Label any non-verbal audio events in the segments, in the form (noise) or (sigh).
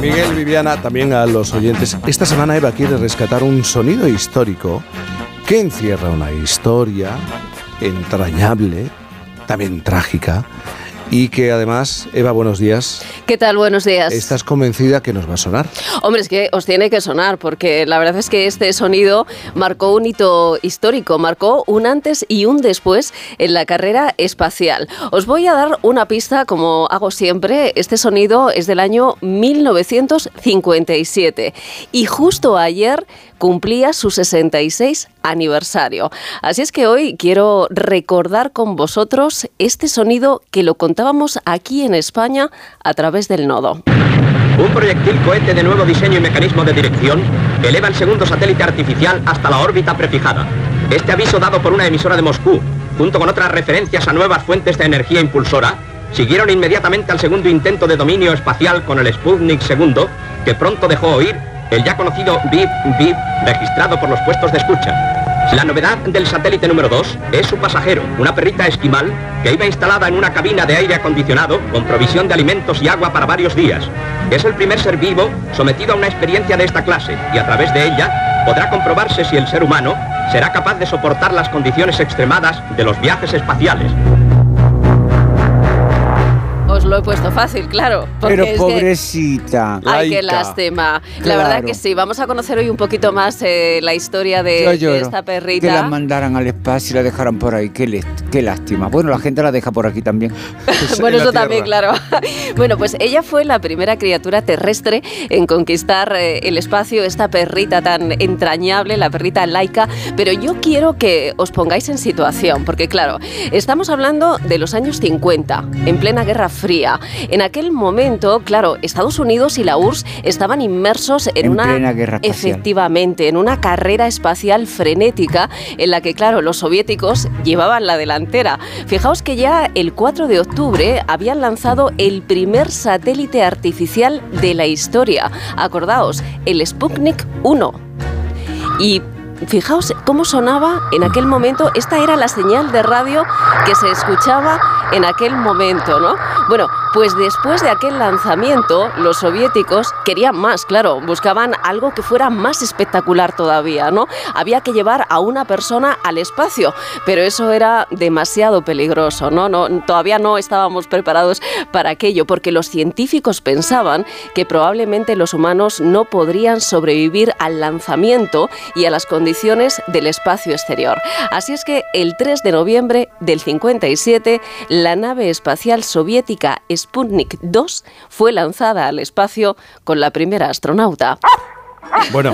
Miguel, Viviana, también a los oyentes. Esta semana Eva quiere rescatar un sonido histórico que encierra una historia entrañable, también trágica, y que además, Eva, buenos días. ¿Qué tal? Buenos días. ¿Estás convencida que nos va a sonar? Hombre, es que os tiene que sonar, porque la verdad es que este sonido marcó un hito histórico, marcó un antes y un después en la carrera espacial. Os voy a dar una pista, como hago siempre. Este sonido es del año 1957 y justo ayer cumplía su 66 aniversario. Así es que hoy quiero recordar con vosotros este sonido que lo contábamos aquí en España a través del nodo. Un proyectil cohete de nuevo diseño y mecanismo de dirección eleva el segundo satélite artificial hasta la órbita prefijada. Este aviso dado por una emisora de Moscú, junto con otras referencias a nuevas fuentes de energía impulsora, siguieron inmediatamente al segundo intento de dominio espacial con el Sputnik II, que pronto dejó oír el ya conocido bip bip registrado por los puestos de escucha. La novedad del satélite número 2 es su pasajero, una perrita esquimal que iba instalada en una cabina de aire acondicionado con provisión de alimentos y agua para varios días. Es el primer ser vivo sometido a una experiencia de esta clase y a través de ella podrá comprobarse si el ser humano será capaz de soportar las condiciones extremadas de los viajes espaciales lo he puesto fácil, claro. Pero pobrecita. ay, qué lástima. La verdad que sí. Vamos a conocer hoy un poquito más eh, la historia de, esta perrita. Que la mandaran al espacio y la dejaran por ahí. Qué, qué lástima. Bueno, la gente la deja por aquí también. (laughs) bueno, eso también, claro. (laughs) bueno, pues ella fue la primera criatura terrestre en conquistar eh, el espacio, esta perrita tan entrañable, la perrita laica. Pero yo quiero que os pongáis en situación, porque claro, estamos hablando de los años 50, en plena Guerra Fría en aquel momento, claro, Estados Unidos y la URSS estaban inmersos en, una efectivamente en una carrera espacial frenética en la que, claro, los soviéticos llevaban la delantera. Fijaos que ya el 4 de octubre habían lanzado el primer satélite artificial de la historia. Acordaos, el Sputnik 1. Y fijaos cómo sonaba en aquel momento. Esta era la señal de radio que se escuchaba en aquel momento, ¿no? Bueno, pues después de aquel lanzamiento, los soviéticos querían más, claro, buscaban algo que fuera más espectacular todavía, ¿no? Había que llevar a una persona al espacio, pero eso era demasiado peligroso, ¿no? no todavía no estábamos preparados para aquello, porque los científicos pensaban que probablemente los humanos no podrían sobrevivir al lanzamiento y a las condiciones del espacio exterior. Así es que el 3 de noviembre del 57, la nave espacial soviética Sputnik 2 fue lanzada al espacio con la primera astronauta. Bueno,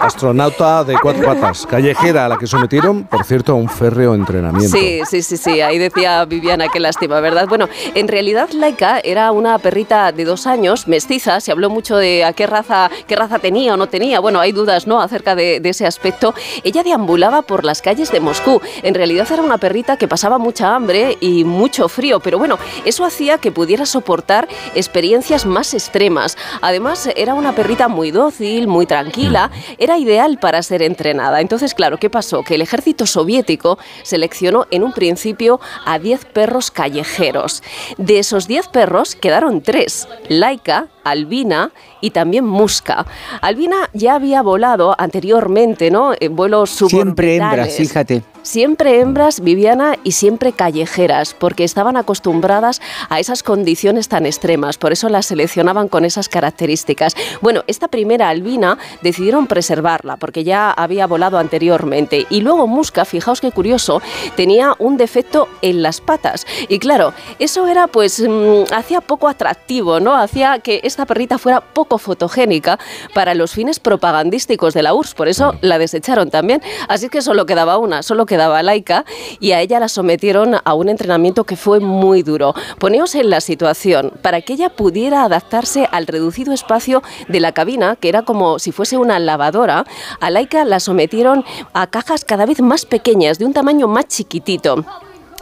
astronauta de cuatro patas, callejera a la que sometieron, por cierto, a un férreo entrenamiento. Sí, sí, sí, sí, ahí decía Viviana, qué lástima, ¿verdad? Bueno, en realidad Laika era una perrita de dos años, mestiza, se habló mucho de a qué raza, qué raza tenía o no tenía, bueno, hay dudas, ¿no?, acerca de, de ese aspecto. Ella deambulaba por las calles de Moscú, en realidad era una perrita que pasaba mucha hambre y mucho frío, pero bueno, eso hacía que pudiera soportar experiencias más extremas. Además, era una perrita muy dócil, muy tranquila, era ideal para ser entrenada. Entonces, claro, ¿qué pasó? Que el ejército soviético seleccionó en un principio a 10 perros callejeros. De esos 10 perros quedaron tres, Laika, Albina y también Musca. Albina ya había volado anteriormente, ¿no? En vuelos suborbitales. Siempre hembras, fíjate. Siempre hembras, Viviana, y siempre callejeras, porque estaban acostumbradas a esas condiciones tan extremas, por eso las seleccionaban con esas características. Bueno, esta primera albina decidieron preservarla, porque ya había volado anteriormente, y luego Musca, fijaos qué curioso, tenía un defecto en las patas, y claro, eso era pues, mm, hacía poco atractivo, ¿no? Hacía que esta perrita fuera poco fotogénica para los fines propagandísticos de la URSS, por eso la desecharon también, así que solo quedaba una, solo quedaba laica y a ella la sometieron a un entrenamiento que fue muy duro. Poneos en la situación, para que ella pudiera adaptarse al reducido espacio de la cabina, que era como si fuese una lavadora, a Laika la sometieron a cajas cada vez más pequeñas, de un tamaño más chiquitito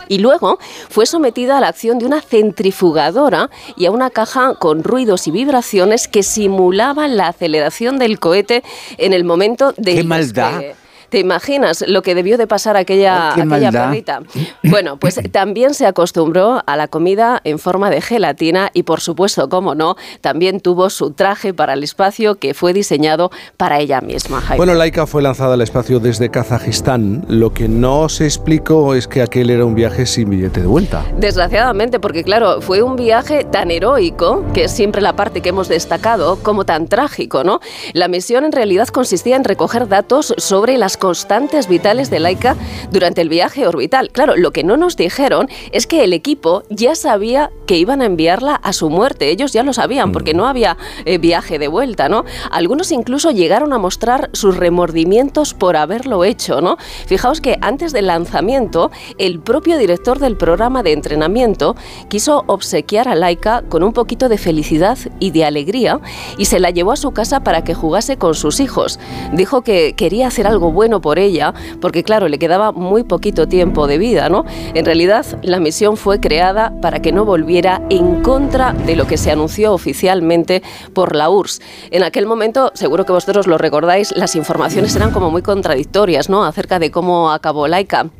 y luego fue sometida a la acción de una centrifugadora y a una caja con ruidos y vibraciones que simulaban la aceleración del cohete en el momento de... ¡Qué maldad! ¿Te imaginas lo que debió de pasar aquella, aquella perrita? Bueno, pues (laughs) también se acostumbró a la comida en forma de gelatina y por supuesto, como no, también tuvo su traje para el espacio que fue diseñado para ella misma. Bueno, Laika fue lanzada al espacio desde Kazajistán. Lo que no se explicó es que aquel era un viaje sin billete de vuelta. Desgraciadamente, porque claro, fue un viaje tan heroico, que es siempre la parte que hemos destacado, como tan trágico, ¿no? La misión en realidad consistía en recoger datos sobre las constantes vitales de Laika durante el viaje orbital. Claro, lo que no nos dijeron es que el equipo ya sabía que iban a enviarla a su muerte. Ellos ya lo sabían porque no había eh, viaje de vuelta, ¿no? Algunos incluso llegaron a mostrar sus remordimientos por haberlo hecho, ¿no? Fijaos que antes del lanzamiento, el propio director del programa de entrenamiento quiso obsequiar a Laika con un poquito de felicidad y de alegría y se la llevó a su casa para que jugase con sus hijos. Dijo que quería hacer algo bueno por ella porque claro, le quedaba muy poquito tiempo de vida, ¿no? En realidad, la misión fue creada para que no volviera en contra de lo que se anunció oficialmente por la URSS. En aquel momento, seguro que vosotros lo recordáis, las informaciones eran como muy contradictorias, ¿no? Acerca de cómo acabó Laika.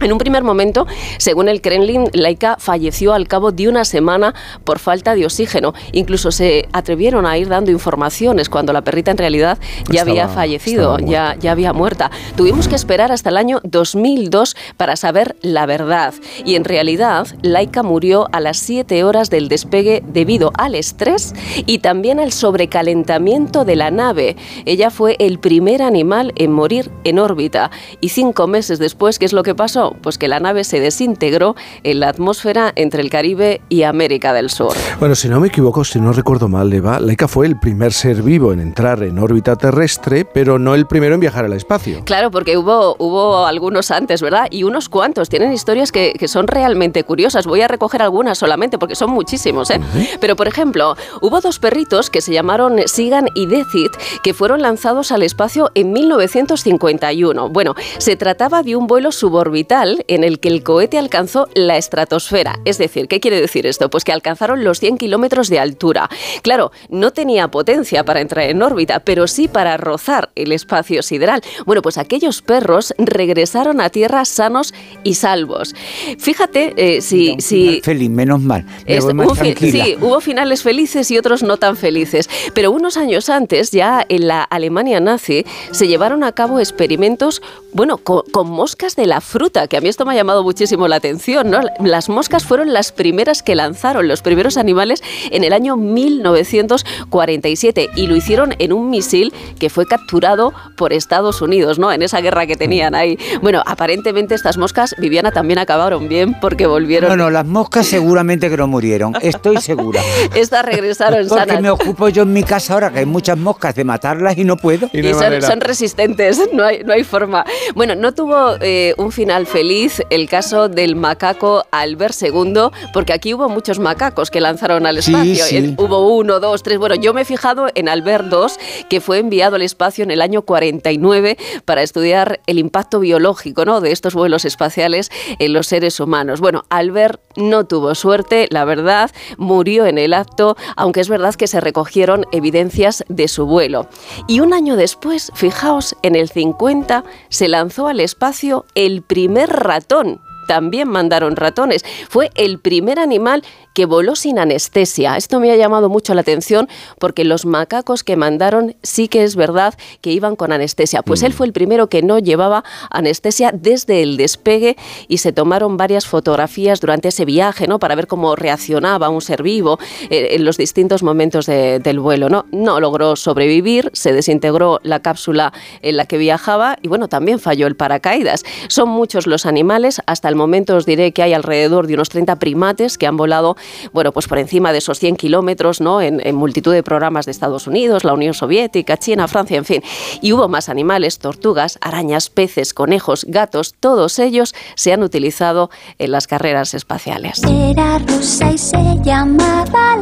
En un primer momento, según el Kremlin, Laika falleció al cabo de una semana por falta de oxígeno. Incluso se atrevieron a ir dando informaciones cuando la perrita en realidad ya había fallecido, ya, ya había muerta. Tuvimos que esperar hasta el año 2002 para saber la verdad. Y en realidad, Laika murió a las 7 horas del despegue debido al estrés y también al sobrecalentamiento de la nave. Ella fue el primer animal en morir en órbita. Y cinco meses después, ¿qué es lo que pasó? Pues que la nave se desintegró en la atmósfera entre el Caribe y América del Sur. Bueno, si no me equivoco, si no recuerdo mal, Eva, Laika fue el primer ser vivo en entrar en órbita terrestre, pero no el primero en viajar al espacio. Claro, porque hubo, hubo algunos antes, ¿verdad? Y unos cuantos. Tienen historias que, son realmente curiosas. Voy a recoger algunas solamente porque son muchísimos, ¿eh? Pero, por ejemplo, hubo dos perritos que se llamaron Sigan y Decid que fueron lanzados al espacio en 1951. Bueno, se trataba de un vuelo suborbital en el que el cohete alcanzó la estratosfera. Es decir, ¿qué quiere decir esto? Pues que alcanzaron los 100 kilómetros de altura. Claro, no tenía potencia para entrar en órbita, pero sí para rozar el espacio sideral. Bueno, pues aquellos perros regresaron a Tierra sanos y salvos. Fíjate eh, si... si feliz, menos mal. sí, hubo finales felices y otros no tan felices. Pero unos años antes, ya en la Alemania nazi, se llevaron a cabo experimentos, bueno, con moscas de la fruta que a mí esto me ha llamado muchísimo la atención, ¿no? Las moscas fueron las primeras que lanzaron los primeros animales en el año 1947 y lo hicieron en un misil que fue capturado por Estados Unidos, ¿no? En esa guerra que tenían ahí. Bueno, aparentemente estas moscas, Viviana, también acabaron bien porque volvieron. No, no, las moscas seguramente que no murieron, estoy segura. (laughs) estas regresaron porque Porque me ocupo yo en mi casa ahora que hay muchas moscas de matarlas y no puedo. Y, son, resistentes, (laughs) no hay, no hay forma. Bueno, no tuvo eh, un final feliz el caso del macaco Albert II, porque aquí hubo muchos macacos que lanzaron al espacio. Hubo uno, dos, tres. Bueno, yo me he fijado en Albert II, que fue enviado al espacio en el año 49 para estudiar el impacto biológico ¿no? de estos vuelos espaciales en los seres humanos. Bueno, Albert no tuvo suerte, la verdad, murió en el acto, aunque es verdad que se recogieron evidencias de su vuelo. Y un año después, fijaos, en el 50 se lanzó al espacio el primer ratón también mandaron ratones. Fue el primer animal que voló sin anestesia. Esto me ha llamado mucho la atención porque los macacos que mandaron sí que es verdad que iban con anestesia. Pues él mm. fue el primero que no llevaba anestesia desde el despegue y se tomaron varias fotografías durante ese viaje, ¿no? Para ver cómo reaccionaba un ser vivo eh, en los distintos momentos del vuelo, ¿no? No logró sobrevivir, se desintegró la cápsula en la que viajaba y bueno, también falló el paracaídas. Son muchos los animales, hasta el momento os diré que hay alrededor de unos 30 primates que han volado bueno, pues por encima de esos 100 kilómetros, ¿no? En, multitud de programas de Estados Unidos, la Unión Soviética, China, Francia, en fin. Y hubo más animales, tortugas, arañas, peces, conejos, gatos, todos ellos se han utilizado en las carreras espaciales. Era rusa y se llamaba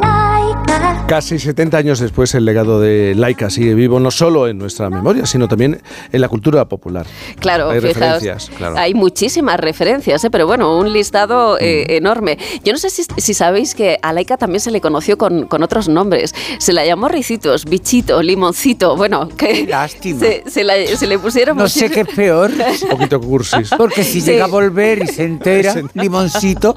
Casi 70 años después, el legado de Laika sigue vivo no solo en nuestra memoria, sino también en la cultura popular. Claro, hay fijaos, referencias, claro. hay muchísimas referencias, ¿eh? pero bueno, un listado eh, Mm. enorme. Yo no sé si, si sabéis que a Laika también se le conoció con, con otros nombres. Se la llamó Ricitos, Bichito, Limoncito. Bueno, que Qué lástima. Se, se la- se le pusieron No sé qué es peor. (laughs) Un poquito cursis. Porque si Sí. llega a volver y (laughs) se entera, limoncito.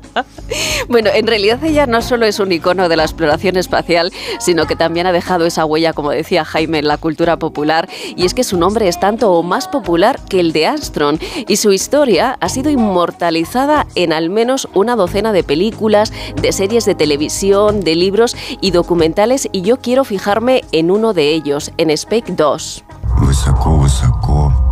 Bueno, en realidad ella no solo es un icono de la exploración espacial, sino que también ha dejado esa huella, como decía Jaime, en la cultura popular. Y es que su nombre es tanto o más popular que el de Armstrong. Y su historia ha sido inmortalizada en al menos una docena de películas, de series de televisión, de libros y documentales. Y yo quiero fijarme en uno de ellos, en Spake 2. Высоко-высоко на орбите Земли.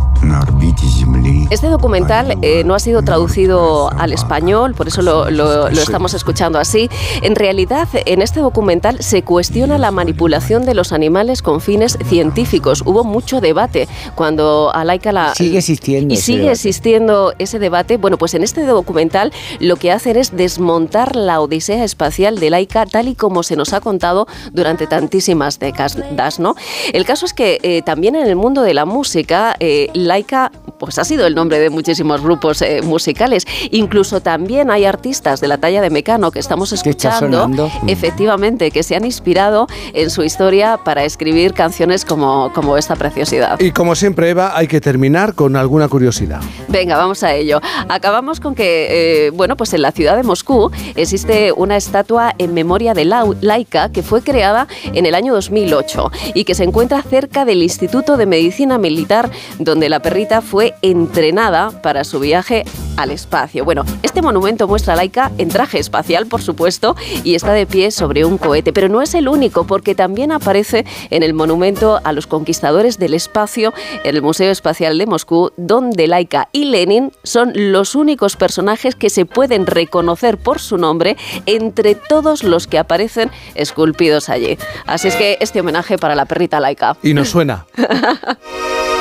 Este documental eh, no ha sido traducido al español, por eso lo, lo- lo estamos escuchando así. En realidad, en este documental se cuestiona la manipulación de los animales con fines científicos. Hubo mucho debate cuando a Laika la... Sigue existiendo Y ese sigue debate. existiendo ese debate. Bueno, pues en este documental lo que hacen es desmontar la odisea espacial de Laika tal y como se nos ha contado durante tantísimas décadas, ¿no? El caso es que eh, también en el mundo de la música, eh, Laika か。Pues ha sido el nombre de muchísimos grupos eh, musicales. Incluso también hay artistas de la talla de Mecano que estamos escuchando. Mm. efectivamente, que se han inspirado en su historia para escribir canciones como, como esta preciosidad. Y como siempre, Eva, hay que terminar con alguna curiosidad. Venga, vamos a ello. Acabamos con que, eh, bueno, pues en la ciudad de Moscú existe una estatua en memoria de Lau- Laika que fue creada en el año 2008 y que se encuentra cerca del Instituto de Medicina Militar donde la perrita fue entrenada para su viaje al espacio. Bueno, este monumento muestra a Laika en traje espacial, por supuesto, y está de pie sobre un cohete, pero no es el único porque también aparece en el monumento a los conquistadores del espacio en el Museo Espacial de Moscú, donde Laika y Lenin son los únicos personajes que se pueden reconocer por su nombre entre todos los que aparecen esculpidos allí. Así es que este homenaje para la perrita Laika. Y nos suena. (laughs)